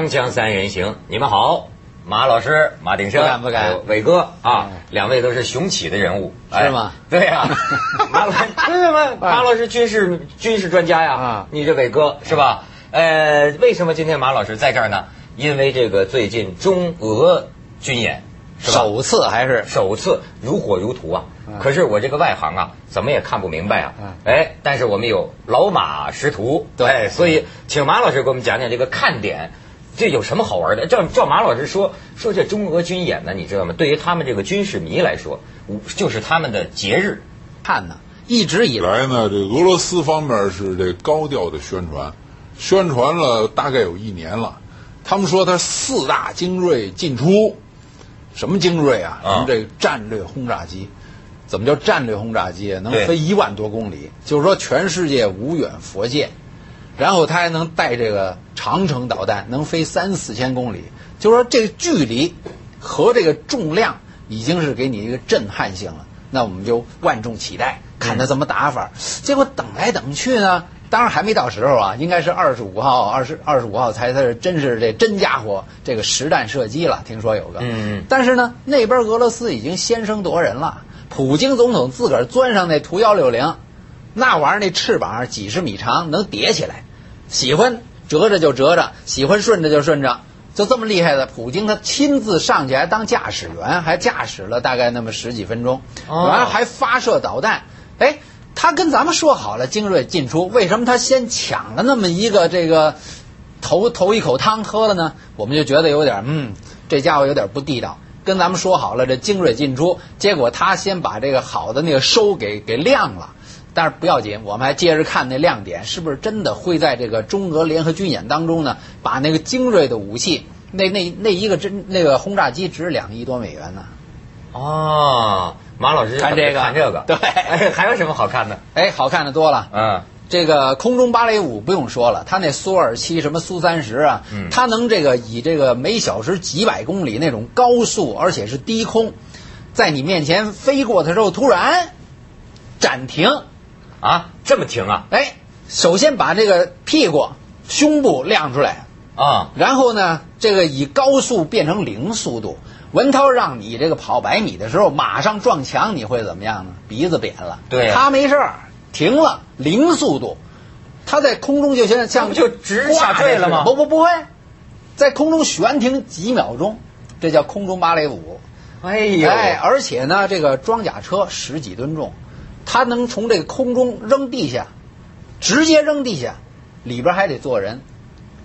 锵锵三人行，你们好，马老师、马鼎盛，不敢不敢伟哥啊嗯，两位都是雄起的人物，是吗哎对呀，马老师，对吗？马老师军事军事专家呀啊，你这伟哥是吧？呃，为什么今天马老师在这儿呢？因为这个最近中俄军演？首次还是首次如火如荼啊！嗯可是我这个外行啊，怎么也看不明白啊嗯！哎，但是我们有老马识途，对哎所以请马老师给我们讲讲这个看点，这有什么好玩的？照照马老师说说这中俄军演呢，你知道吗？对于他们这个军事迷来说，就是他们的节日。看呢，一直以来来呢，这俄罗斯方面是这高调的宣传，宣传了大概有一年了。他们说他四大精锐进出，什么精锐啊？啊什么这战略轰炸机？怎么叫战略轰炸机啊？能飞一万多公里，就是说全世界无远佛界，然后它还能带这个长程导弹，能飞三四千公里，就是说这个距离和这个重量已经是给你一个震撼性了。那我们就万众期待，看他怎么打法。结果等来等去呢，当然还没到时候啊，应该是二十五号，二十二十五号才才是真是这真家伙，这个实弹射击了。听说有个，嗯但是呢，那边俄罗斯已经先声夺人了。普京总统自个儿钻上那图幺六零，那玩意儿那翅膀几十米长，能叠起来，喜欢折着就折着，喜欢顺着就顺着，就这么厉害的。普京他亲自上去还当驾驶员，还驾驶了大概那么十几分钟，哦完了还发射导弹。哎，他跟咱们说好了精锐进出，为什么他先抢了那么一个这个头头一口汤喝了呢？我们就觉得有点嗯，这家伙有点不地道。跟咱们说好了，这精锐进出，结果他先把这个好的那个收给给亮了。但是不要紧，我们还接着看那亮点，是不是真的会在这个中俄联合军演当中呢，把那个精锐的武器，那那那一个真那个轰炸机值两亿多美元呢？哦，马老师看这个看这个，对哎，还有什么好看的？哎，好看的多了。嗯，这个空中芭蕾舞不用说了，他那苏二七什么苏三十啊，嗯能这个以这个每小时几百公里那种高速，而且是低空，在你面前飞过的时候突然暂停，啊，这么停啊？哎，首先把这个屁股、胸部亮出来，啊，然后呢，这个以高速变成零速度。文涛让你这个跑百米的时候，马上撞墙，你会怎么样呢？鼻子扁了。对呀他没事儿，停了，零速度，他在空中就像像就直下坠了吗不不不会，在空中悬停几秒钟，这叫空中芭蕾舞。哎呦，哎，而且呢，这个装甲车十几吨重，他能从这个空中扔地下，直接扔地下，里边还得坐人，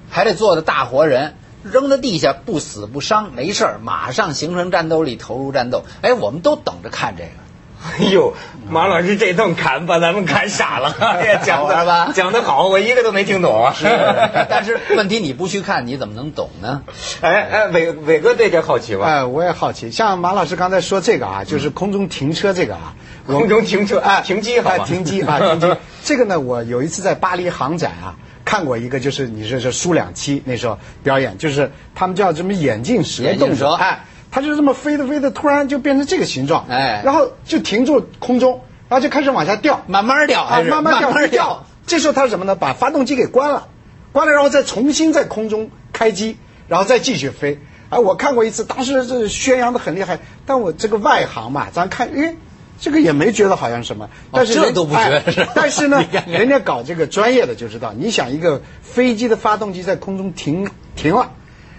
还得坐的大活人，扔在地下不死不伤，没事儿，马上形成战斗力，投入战斗。哎，我们都等着看这个。哎呦，马老师这顿砍把咱们砍傻了，哎呀，讲的吧讲的好，我一个都没听懂啊。但是问题你不去看，你怎么能懂呢？哎哎，伟伟哥对这好奇吧？哎，我也好奇，像马老师刚才说这个啊，就是空中停车这个啊，我空中停车哎，停机好吧哎停机啊，停机。这个呢，我有一次在巴黎航展啊，看过一个，就是你说是苏两期那时候表演，就是他们叫什么眼镜蛇眼镜蛇动作，哎，它就这么飞着飞着，突然就变成这个形状，哎然后就停住空中，然后就开始往下掉，慢慢掉啊，慢慢掉，慢慢掉。这时候它是什么呢？把发动机给关了，关了，然后再重新在空中开机，然后再继续飞。哎，我看过一次，当时这宣扬的很厉害，但我这个外行嘛，咱看，哎，这个也没觉得好像什么，但是人这都不觉得但是呢 人家搞这个专业的就知道，你想一个飞机的发动机在空中停停了，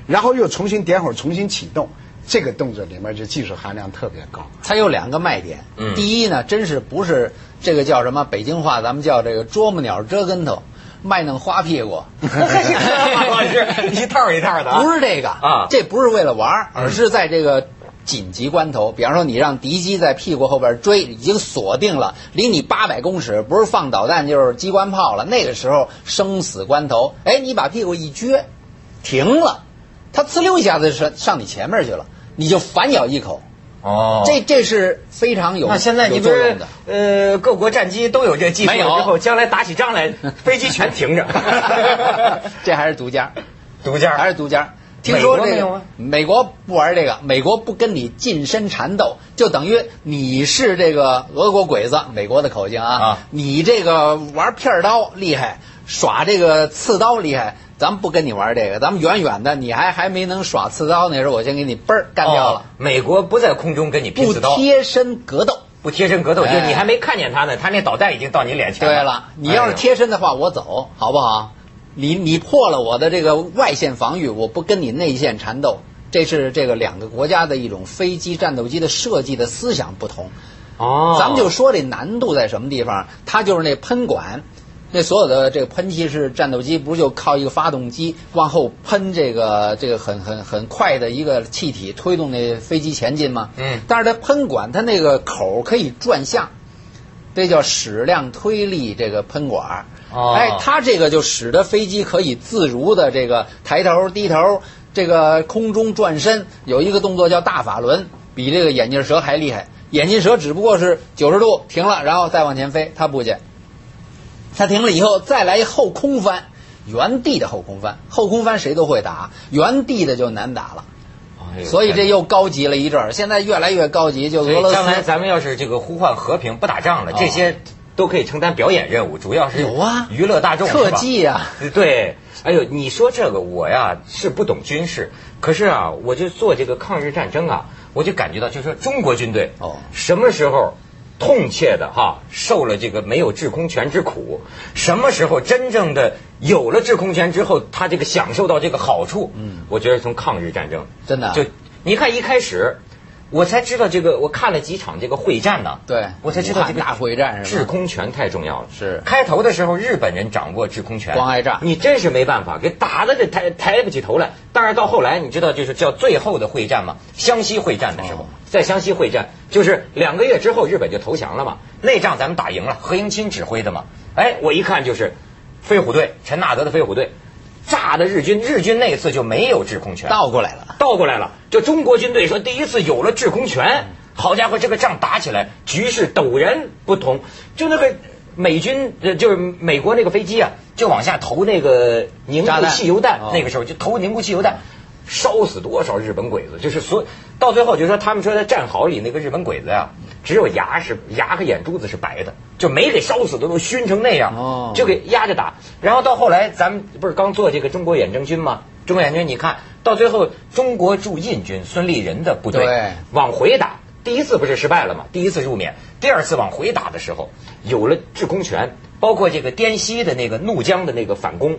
然后又重新点火，重新启动。这个动作里面就技术含量特别高，它有两个卖点。嗯第一呢，真是不是这个叫什么北京话，咱们叫这个啄木鸟折跟头，卖弄花屁股。马老师一套一套的啊，不是这个啊这不是为了玩儿，而是在这个紧急关头，比方说你让敌机在屁股后边追，已经锁定了，离你八百公尺，不是放导弹就是机关炮了。那个时候生死关头，哎，你把屁股一撅，停了，它呲溜一下子上上你前面去了，你就反咬一口。哦，这这是非常有那现在你有不是作用的。呃各国战机都有这技术没有。之后，将来打起仗来，飞机全停着，这还是独家，独家？还是独家。听说这个美国没有啊。美国不玩这个，美国不跟你近身缠斗，就等于你是这个俄国鬼子，美国的口径啊，啊。你这个玩片儿刀厉害，耍这个刺刀厉害，咱们不跟你玩这个，咱们远远的，你还还没能耍刺刀，那时候我先给你嘣儿干掉哦了，美国不在空中跟你拼刺刀，贴身格斗。不贴身格斗，就哎你还没看见他呢，他那导弹已经到你脸前了对了，你要是贴身的话，我走，好不好？你你破了我的这个外线防御，我不跟你内线缠斗，这是这个两个国家的一种飞机战斗机的设计的思想不同。哦，咱们就说这难度在什么地方？它就是那喷管，那所有的这个喷气式战斗机，不是就靠一个发动机往后喷这个这个很很很快的一个气体推动那飞机前进吗？嗯但是它喷管它那个口可以转向，这叫矢量推力这个喷管。哦哎，它这个就使得飞机可以自如的这个抬头低头，这个空中转身，有一个动作叫大法轮，比这个眼镜蛇还厉害。眼镜蛇只不过是九十度停了，然后再往前飞，它不去，它停了以后再来一后空翻，原地的后空翻，后空翻谁都会打，原地的就难打了。所以这又高级了一阵儿，现在越来越高级，就俄罗将来。咱们要是这个呼唤和平不打仗了，哦这些都可以承担表演任务，主要是有啊娱乐大众特技啊、对，哎呦，你说这个我呀是不懂军事，可是啊，我就做这个抗日战争啊，我就感觉到，就是说中国军队哦什么时候痛切的哈受了这个没有制空权之苦，什么时候真正的有了制空权之后，他这个享受到这个好处，嗯，我觉得从抗日战争真的啊就你看一开始。我才知道这个，我看了几场这个会战呢，对我才知道这个大会战是吧制空权太重要了。是开头的时候，日本人掌握制空权，光挨炸你真是没办法，给打的这抬抬不起头来。但是到后来，你知道就是叫最后的会战嘛，湘西会战的时候，哦在湘西会战，就是两个月之后日本就投降了嘛，那仗咱们打赢了，何应钦指挥的嘛。哎，我一看就是飞虎队，陈纳德的飞虎队，炸的日军，日军那次就没有制空权，倒过来了。倒过来了，就中国军队说第一次有了制空权，好家伙，这个仗打起来局势陡然不同。就那个美军，呃，就是美国那个飞机啊，就往下投那个凝固汽油弹，哦。那个时候就投凝固汽油弹，烧死多少日本鬼子？就是所到最后就说他们说在战壕里那个日本鬼子呀、只有牙是牙和眼珠子是白的，就没给烧死的都熏成那样，哦就给压着打。然后到后来，咱们不是刚做这个中国远征军吗？中国远征军，你看到最后，中国驻印军孙立人的部队往回打，第一次不是失败了吗？第一次入缅，第二次往回打的时候，有了制空权，包括这个滇西的那个怒江的那个反攻。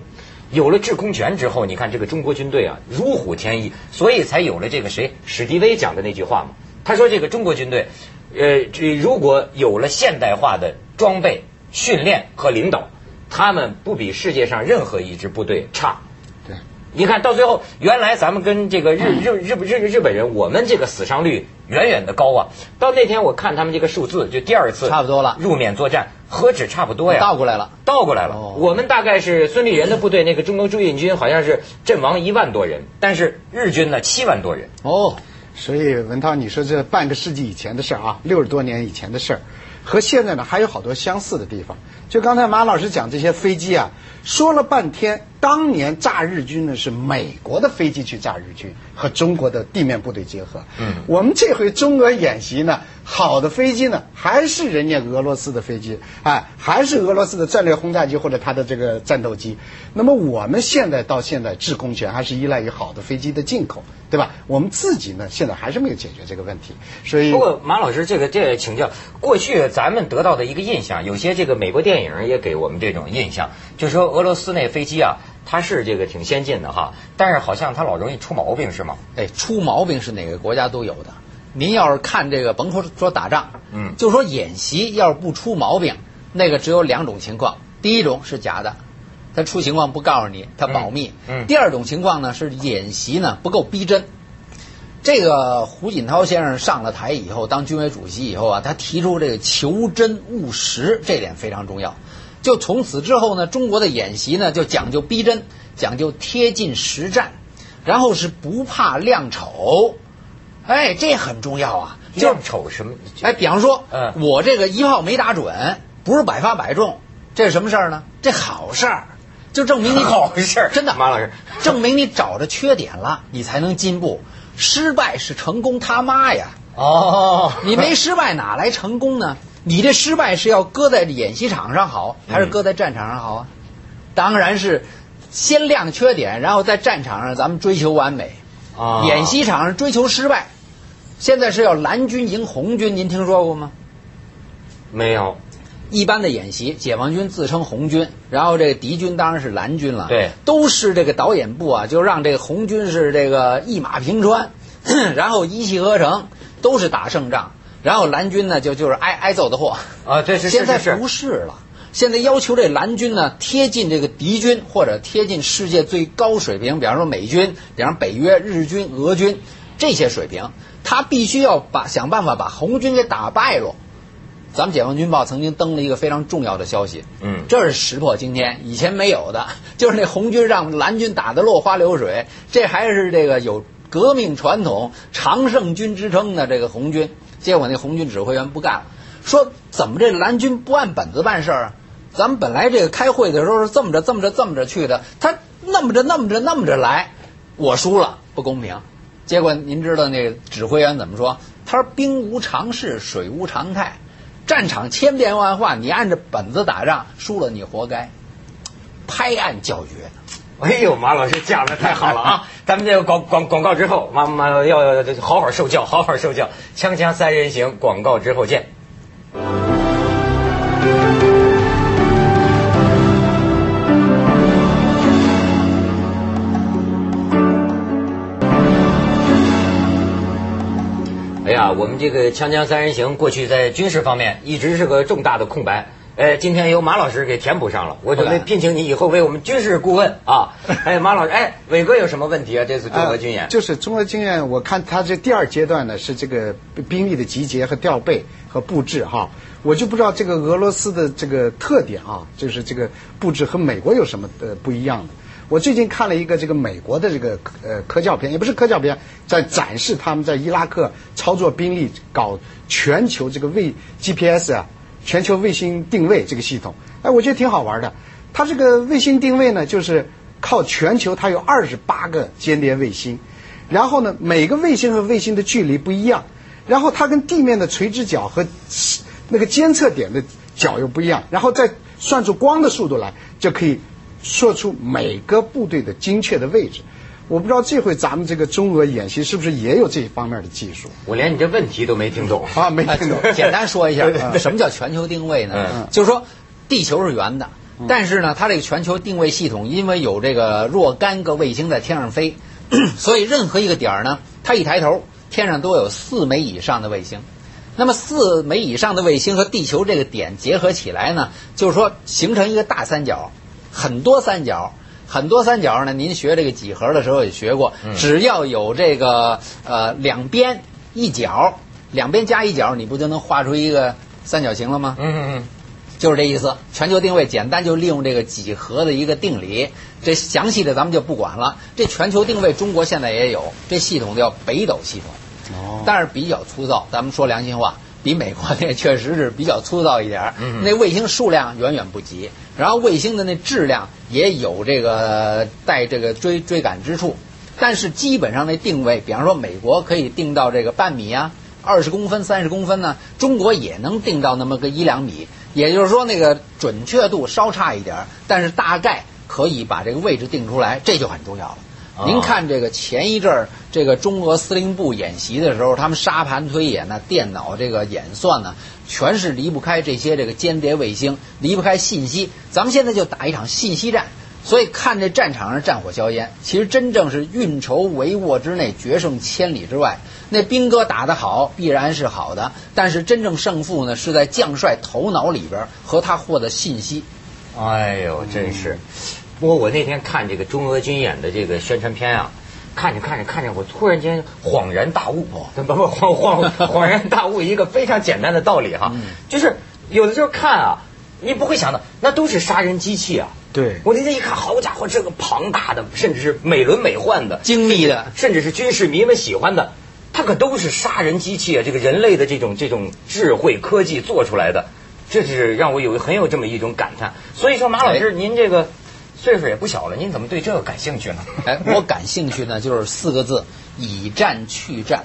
有了制空权之后，你看这个中国军队啊，如虎添翼，所以才有了这个谁史迪威讲的那句话嘛。他说这个中国军队，呃，这如果有了现代化的装备、训练和领导，他们不比世界上任何一支部队差。对，你看到最后，原来咱们跟这个日日日日日日本人，我们这个死伤率远远的高啊。到那天我看他们这个数字，就第二次差不多了入缅作战，何止差不多呀？倒过来了。倒过来了。哦我们大概是孙立人的部队，那个中国驻印军好像是阵亡一万多人，但是日军呢七万多人。哦，所以文涛，你说这半个世纪以前的事儿啊，六十多年以前的事儿，和现在呢还有好多相似的地方。就刚才马老师讲这些飞机啊，说了半天，当年炸日军呢是美国的飞机去炸日军，和中国的地面部队结合。嗯我们这回中俄演习呢，好的飞机呢还是人家俄罗斯的飞机，哎，还是俄罗斯的战略轰炸机或者它的这个战斗机。那么我们现在到现在制空权还是依赖于好的飞机的进口，对吧？我们自己呢现在还是没有解决这个问题，所以不过马老师，这个这请教，过去咱们得到的一个印象，有些这个美国电影也给我们这种印象，就说俄罗斯那飞机啊，它是这个挺先进的哈，但是好像它老容易出毛病，是吗？哎，出毛病是哪个国家都有的。您要是看这个，甭说说打仗，嗯就说演习，要是不出毛病，那个只有两种情况。第一种是假的，他出情况不告诉你，他保密。嗯嗯第二种情况呢是演习呢不够逼真。这个胡锦涛先生上了台以后，当军委主席以后啊，他提出这个求真务实，这点非常重要。就从此之后呢，中国的演习呢就讲究逼真，讲究贴近实战，然后是不怕亮丑，哎，这很重要啊。就是亮丑什么？哎，比方说，嗯我这个一炮没打准，不是百发百中，这是什么事儿呢？这好事儿，就证明你 好事儿真的，马老师 证明你找着缺点了，你才能进步。失败是成功他妈呀！哦，你没失败哪来成功呢？你这失败是要搁在演习场上好，还是搁在战场上好啊？当然是先亮缺点，然后在战场上咱们追求完美，啊演习场上追求失败。现在是要蓝军赢红军，您听说过吗？没有，一般的演习，解放军自称红军，然后这个敌军当然是蓝军了。对都是这个导演部啊，就让这个红军是这个一马平川，然后一气呵成，都是打胜仗。然后蓝军呢，就就是挨挨揍的货。啊，这是现在不是了，现在要求这蓝军呢贴近这个敌军，或者贴近世界最高水平，比方说美军，比方北约、日军、俄军这些水平，他必须要把想办法把红军给打败了。咱们解放军报曾经登了一个非常重要的消息，嗯这是石破惊天，以前没有的，就是那红军让蓝军打得落花流水，这还是这个有革命传统、常胜军之称的这个红军。结果那红军指挥员不干了，说怎么这蓝军不按本子办事儿啊？咱们本来这个开会的时候是这么着这么着这么着去的，他那么着那么着那么着来，我输了不公平。结果您知道那指挥员怎么说？他说兵无常势，水无常态，战场千变万化，你按着本子打仗，输了你活该。拍案叫绝。哎呦，马老师讲的太好了啊！咱们这个广广广告之后，妈妈要要好好受教，好好受教。锵锵三人行，广告之后见。哎呀，我们这个锵锵三人行过去在军事方面一直是个重大的空白。呃，今天由马老师给填补上了，我准备聘请你以后为我们军事顾问啊。哎，马老师，哎，伟哥有什么问题啊？这次中俄军演、呃就是中俄军演，我看他这第二阶段呢是这个兵力的集结和调配和布置哈，我就不知道这个俄罗斯的这个特点啊，就是这个布置和美国有什么呃不一样的。我最近看了一个这个美国的这个呃科教片，也不是科教片，在展示他们在伊拉克操作兵力，搞全球这个卫 GPS 啊，全球卫星定位这个系统。哎，我觉得挺好玩的。它这个卫星定位呢，就是靠全球，它有二十八个间谍卫星，然后呢，每个卫星和卫星的距离不一样，然后它跟地面的垂直角和那个监测点的角又不一样，然后再算出光的速度来，就可以说出每个部队的精确的位置。我不知道这回咱们这个中俄演习是不是也有这方面的技术我连你这问题都没听懂。啊？没听懂。简单说一下 什么叫全球定位呢嗯？就是说地球是圆的，但是呢，它这个全球定位系统因为有这个若干个卫星在天上飞，所以任何一个点儿呢，它一抬头，天上都有四枚以上的卫星。那么四枚以上的卫星和地球这个点结合起来呢，就是说形成一个大三角，很多三角。很多三角呢，您学这个几何的时候也学过，只要有这个呃两边一角，两边加一角，你不就能画出一个三角形了吗？嗯嗯嗯，就是这意思。全球定位简单就利用这个几何的一个定理，这详细的咱们就不管了。这全球定位中国现在也有，这系统叫北斗系统，哦但是比较粗糙。咱们说良心话，比美国 那确实是比较粗糙一点儿。嗯那卫星数量远远不及，然后卫星的那质量也有这个带这个追追赶之处。但是基本上那定位，比方说美国可以定到这个半米啊，二十公分、三十公分呢，中国也能定到那么个一两米。也就是说，那个准确度稍差一点儿，但是大概可以把这个位置定出来，这就很重要了。哦您看这个前一阵儿，这个中俄司令部演习的时候，他们沙盘推演呢，电脑这个演算呢，全是离不开这些这个间谍卫星，离不开信息。咱们现在就打一场信息战，所以看这战场上战火硝烟，其实真正是运筹帷幄之内，决胜千里之外。那兵哥打得好，必然是好的，但是真正胜负呢，是在将帅头脑里边和他获得信息。哎呦，真是。不过我那天看这个中俄军演的这个宣传片啊，看着看着看着，我突然间恍然大悟，不不恍恍恍然大悟一个非常简单的道理哈，就是有的时候看啊，你不会想到那都是杀人机器啊。对我那天一看，好家伙，这个庞大的，甚至是美轮美奂的、精密的甚至是军事迷们喜欢的，它可都是杀人机器啊！这个人类的这种这种智慧科技做出来的，这是让我有很有这么一种感叹。所以说，马老师，您这个岁数也不小了，您怎么对这个感兴趣呢？哎，我感兴趣呢，就是四个字：以战去战。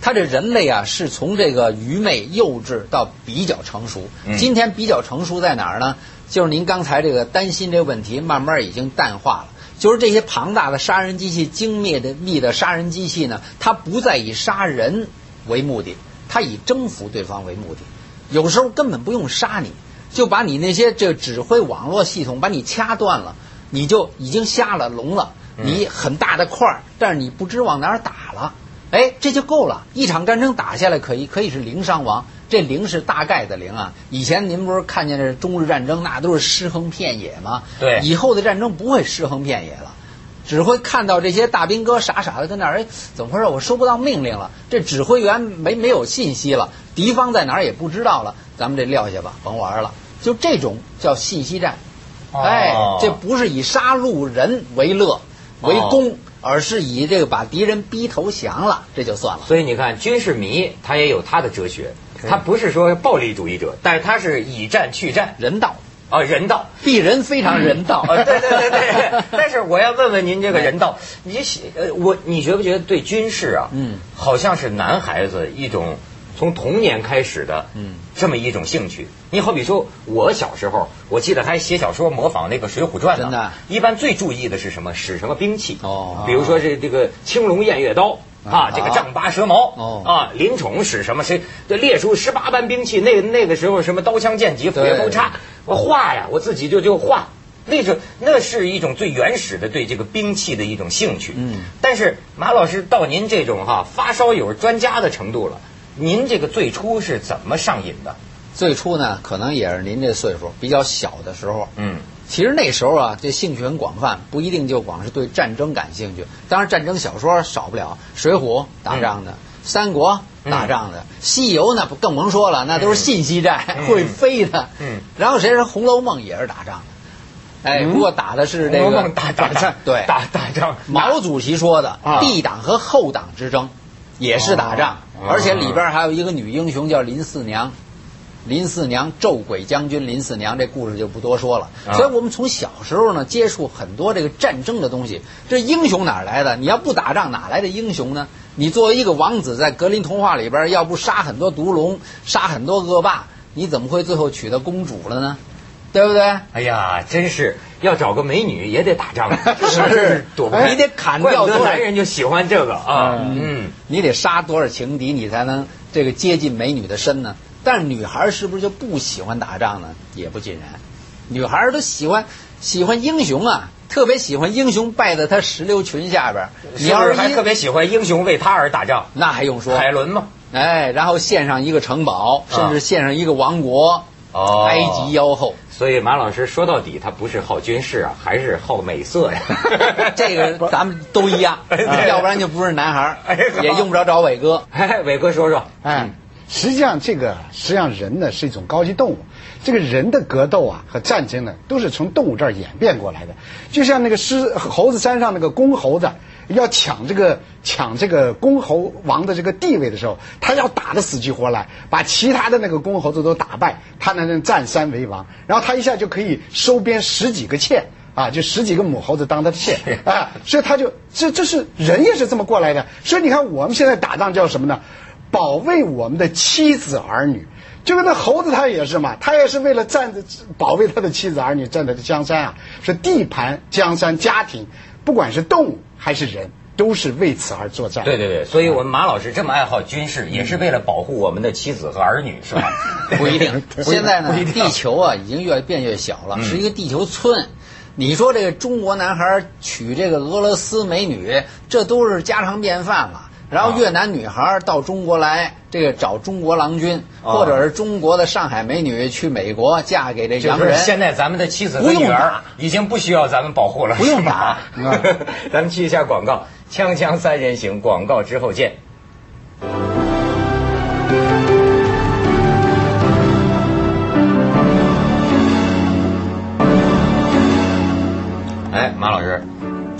他这人类啊，是从这个愚昧、幼稚到比较成熟。嗯今天比较成熟在哪儿呢？就是您刚才这个担心这个问题，慢慢已经淡化了。就是这些庞大的杀人机器、精密的密的杀人机器呢，它不再以杀人为目的，它以征服对方为目的。有时候根本不用杀你，就把你那些这个指挥网络系统把你掐断了，你就已经瞎了聋了。你很大的块儿，但是你不知往哪儿打了，哎，这就够了。一场战争打下来可以可以是零伤亡，这零是大概的零啊。以前您不是看见这中日战争那都是尸横遍野吗？对以后的战争不会尸横遍野了。只会看到这些大兵哥傻傻的跟那儿，哎，怎么回事？我收不到命令了，这指挥员没没有信息了，敌方在哪儿也不知道了，咱们这撂下吧，甭玩了。就这种叫信息战，哦哎，这不是以杀戮人为乐为功，而是以这个把敌人逼投降了，这就算了。所以你看，军事迷他也有他的哲学，他不是说暴力主义者，但是他是以战去战人道，啊，人道。鄙人非常人道。啊，对对对对，但是我要问问您这个人道，你喜呃，我你觉不觉得对军事啊，嗯，好像是男孩子一种从童年开始的，嗯，这么一种兴趣。你好比说，我小时候，我记得还写小说模仿那个《水浒传》呢，真的一般最注意的是什么？使什么兵器？哦比如说这这个青龙偃月刀。啊，这个丈八蛇矛，哦啊，林宠使什么？谁这列出十八般兵器？那那个时候什么刀枪剑戟斧钺钩叉，我画呀，我自己就就画。那种那是一种最原始的对这个兵器的一种兴趣。嗯，但是马老师到您这种哈发烧友专家的程度了，您这个最初是怎么上瘾的？最初呢，可能也是您这岁数比较小的时候，嗯，其实那时候啊，这兴趣很广泛，不一定就光是对战争感兴趣。当然，战争小说少不了，《水浒》打仗的，三国》打仗的，西游》那不更甭说了，那都是信息战，嗯 会飞的。嗯，然后谁说《红楼梦》也是打仗的？哎，不过打的是这个打打仗，对打打仗。毛主席说的啊帝党和后党之争，也是打仗，哦而且里边还有一个女英雄叫林四娘。林四娘，咒鬼将军林四娘，这故事就不多说了。啊所以我们从小时候呢，接触很多这个战争的东西。这英雄哪来的？你要不打仗，哪来的英雄呢？你作为一个王子，在格林童话里边，要不杀很多毒龙，杀很多恶霸，你怎么会最后娶到公主了呢？对不对？哎呀，真是要找个美女也得打仗，是躲不你得砍掉多少男人就喜欢这个啊。嗯，你得杀多少情敌，你才能这个接近美女的身呢？但是女孩是不是就不喜欢打仗呢？也不尽然，女孩都喜欢喜欢英雄啊，特别喜欢英雄拜在她石榴裙下边。你要是还特别喜欢英雄为他而打仗？那还用说？海伦嘛。哎，然后献上一个城堡，甚至献上一个王国，哦埃及妖后。所以马老师说到底，他不是好军事啊，还是好美色呀。这个咱们都一样，哎要不然就不是男孩也用不着找伟哥。哎，伟哥说说。哎，实际上这个实际上人呢是一种高级动物，这个人的格斗啊和战争呢都是从动物这儿演变过来的。就像那个狮猴子山上那个公猴子要抢这个抢这个公猴王的这个地位的时候，他要打得死去活来，把其他的那个公猴子都打败，他才能占山为王，然后他一下就可以收编十几个妾。啊，就十几个母猴子当他的妾 啊，所以他就这这是人也是这么过来的。所以你看我们现在打仗叫什么呢？保卫我们的妻子儿女。就跟那猴子他也是嘛，他也是为了占着保卫他的妻子儿女，占他的江山啊，是地盘、江山、家庭，不管是动物还是人，都是为此而作战。对对对，所以我们马老师这么爱好军事，也是为了保护我们的妻子和儿女，是吧？不一定。现在呢地球啊已经越变越小了，是一个地球村。你说这个中国男孩娶这个俄罗斯美女，这都是家常便饭了。然后越南女孩到中国来，这个找中国郎君，啊。或者是中国的上海美女去美国嫁给这就是洋人。现在咱们的妻子和女儿已经不需要咱们保护了，不用打 咱们去一下广告，锵锵三人行，广告之后见。哎，马老师，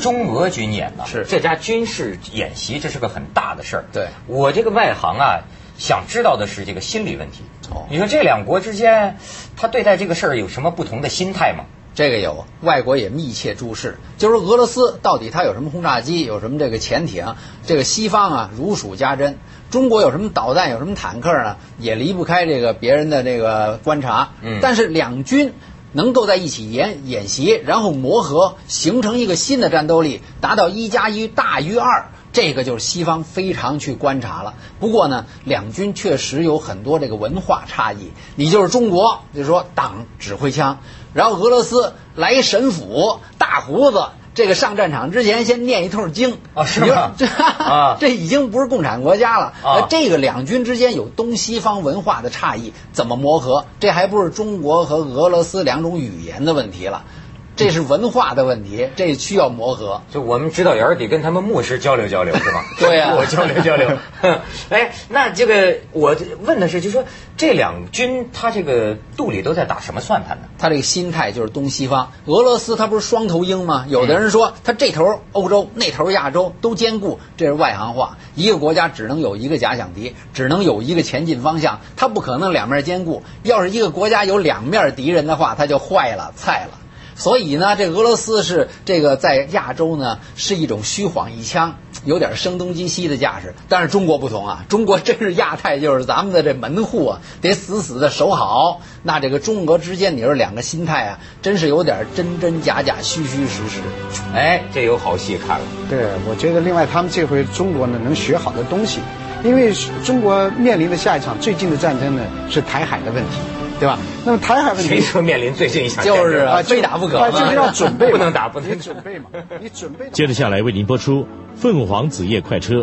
中俄军演呢？是这家军事演习，这是个很大的事儿。对我这个外行啊，想知道的是这个心理问题。哦你说这两国之间，他对待这个事儿有什么不同的心态吗？这个有，外国也密切注视，就是俄罗斯到底它有什么轰炸机，有什么这个潜艇，这个西方啊如数家珍。中国有什么导弹，有什么坦克呢，也离不开这个别人的这个观察。嗯但是两军能够在一起演演习，然后磨合，形成一个新的战斗力，达到一加一大于二。这个就是西方非常去观察了。不过呢，两军确实有很多这个文化差异。你就是中国，就是说党指挥枪，然后俄罗斯来神斧大胡子。这个上战场之前先念一通经啊，是吗？这啊，这已经不是共产国家了啊。这个两军之间有东西方文化的差异，怎么磨合？这还不是中国和俄罗斯两种语言的问题了。这是文化的问题，这需要磨合。就我们指导员得跟他们牧师交流交流，是吧？对呀，我交流交流。哎，那这个我问的是，就说这两军他这个肚里都在打什么算盘呢？他这个心态就是东西方。俄罗斯他不是双头鹰吗？有的人说他这头欧洲，那头亚洲都兼顾，这是外行话。一个国家只能有一个假想敌，只能有一个前进方向，他不可能两面兼顾。要是一个国家有两面敌人的话，他就坏了，菜了。所以呢，这俄罗斯是这个在亚洲呢是一种虚晃一枪，有点声东击西的架势。但是中国不同啊，中国真是亚太就是咱们的这门户啊，得死死的守好。那这个中俄之间，你说两个心态啊，真是有点真真假假、虚虚实实。哎，这有好戏看了。对，我觉得另外他们这回中国呢能学好的东西，因为中国面临的下一场最近的战争呢是台海的问题。对吧？那么台海问题，谁说面临最近一场就是啊，非打不可，就是要准备，不能打，不能准备嘛，你准备。接着下来为您播出《凤凰子夜快车》。